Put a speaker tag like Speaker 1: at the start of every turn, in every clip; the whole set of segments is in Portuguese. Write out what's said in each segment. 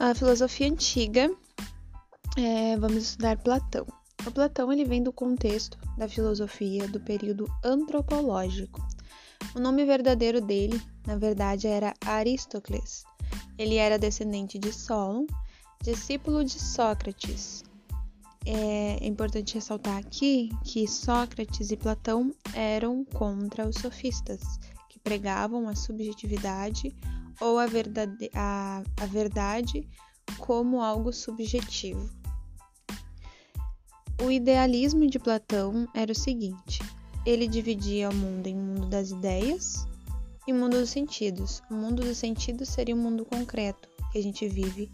Speaker 1: A filosofia antiga, é, vamos estudar Platão. O Platão ele vem do contexto da filosofia do período antropológico. O nome verdadeiro dele, na verdade, era Aristócles. Ele era descendente de Solon, discípulo de Sócrates. É importante ressaltar aqui que Sócrates e Platão eram contra os sofistas, que pregavam a subjetividade ou a verdade, a, a verdade como algo subjetivo. O idealismo de Platão era o seguinte: ele dividia o mundo em mundo das ideias e mundo dos sentidos. O mundo dos sentidos seria o mundo concreto que a gente vive,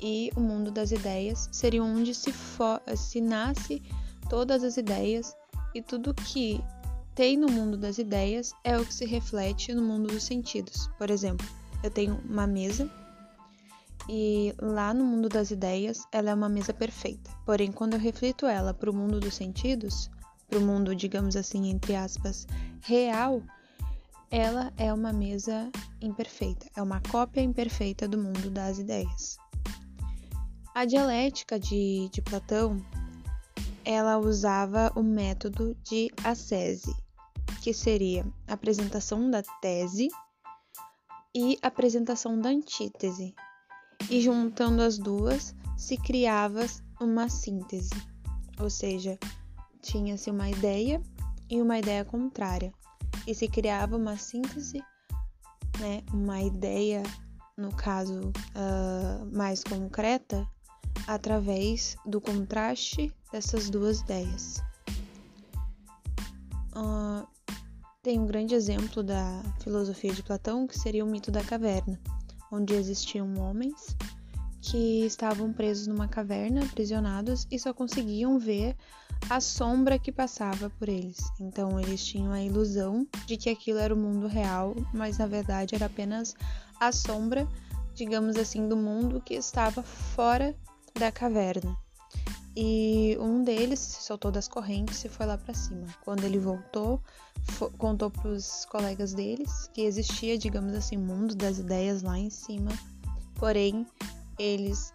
Speaker 1: e o mundo das ideias seria onde se, se nasce todas as ideias e tudo que tem no mundo das ideias é o que se reflete no mundo dos sentidos. Por exemplo, eu tenho uma mesa e lá no mundo das ideias ela é uma mesa perfeita. Porém, quando eu reflito ela para o mundo dos sentidos, para o mundo, digamos assim, entre aspas, real, ela é uma mesa imperfeita, é uma cópia imperfeita do mundo das ideias. A dialética de, de Platão ela usava o método de ascese, que seria apresentação da tese e apresentação da antítese. E juntando as duas, se criava uma síntese, ou seja, tinha-se uma ideia e uma ideia contrária, e se criava uma síntese, né, uma ideia, no caso uh, mais concreta, através do contraste dessas duas ideias. Uh, tem um grande exemplo da filosofia de Platão, que seria o mito da caverna, onde existiam homens que estavam presos numa caverna, aprisionados, e só conseguiam ver a sombra que passava por eles. Então eles tinham a ilusão de que aquilo era o mundo real, mas na verdade era apenas a sombra, digamos assim, do mundo que estava fora da caverna. E um deles se soltou das correntes e foi lá para cima. Quando ele voltou, contou para os colegas deles que existia, digamos assim, mundo das ideias lá em cima. Porém, eles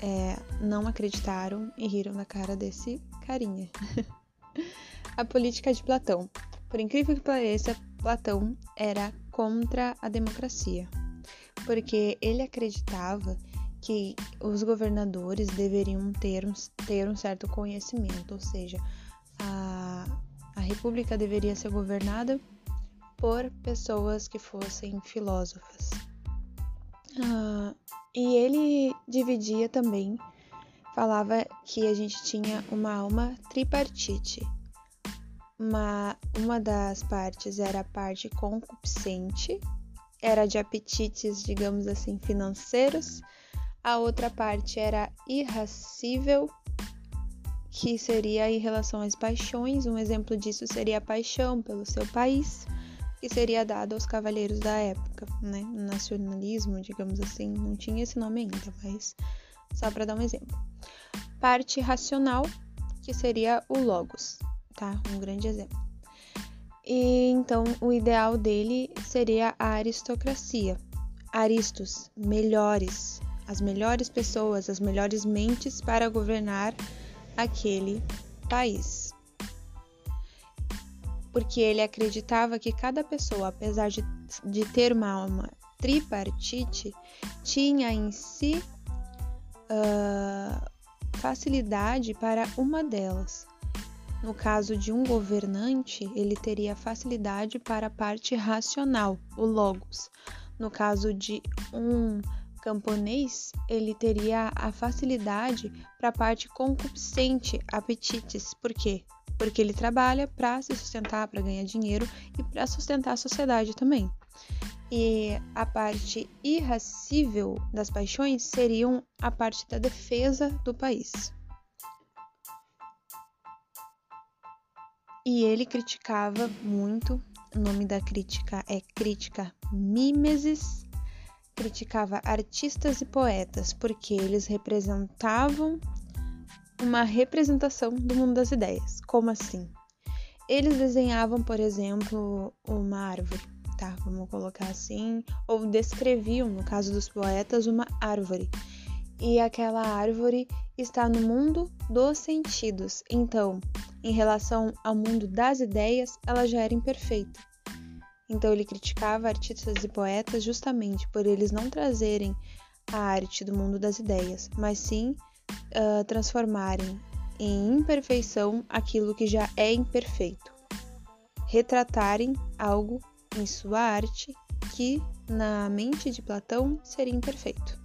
Speaker 1: é, não acreditaram e riram na cara desse carinha. a política de Platão. Por incrível que pareça, Platão era contra a democracia, porque ele acreditava que os governadores deveriam ter um, ter um certo conhecimento, ou seja, a, a república deveria ser governada por pessoas que fossem filósofas. Uh, e ele dividia também, falava que a gente tinha uma alma tripartite. Uma, uma das partes era a parte concupiscente, era de apetites, digamos assim, financeiros, a outra parte era irracível, que seria em relação às paixões. Um exemplo disso seria a paixão pelo seu país, que seria dado aos cavaleiros da época, né? Nacionalismo, digamos assim, não tinha esse nome ainda, mas só para dar um exemplo. Parte racional, que seria o logos, tá? Um grande exemplo. E então o ideal dele seria a aristocracia. Aristos, melhores, as melhores pessoas, as melhores mentes para governar aquele país. Porque ele acreditava que cada pessoa, apesar de, de ter uma alma tripartite, tinha em si uh, facilidade para uma delas. No caso de um governante, ele teria facilidade para a parte racional, o logos. No caso de um camponês, ele teria a facilidade para a parte concupiscente, apetites. Por quê? Porque ele trabalha para se sustentar, para ganhar dinheiro e para sustentar a sociedade também. E a parte irracível das paixões seriam a parte da defesa do país. E ele criticava muito, o nome da crítica é crítica mimesis, criticava artistas e poetas porque eles representavam uma representação do mundo das ideias. Como assim? Eles desenhavam, por exemplo, uma árvore. tá? Vamos colocar assim, ou descreviam, no caso dos poetas, uma árvore. E aquela árvore está no mundo dos sentidos. Então, em relação ao mundo das ideias, ela já era imperfeita. Então ele criticava artistas e poetas justamente por eles não trazerem a arte do mundo das ideias, mas sim uh, transformarem em imperfeição aquilo que já é imperfeito. Retratarem algo em sua arte que, na mente de Platão, seria imperfeito.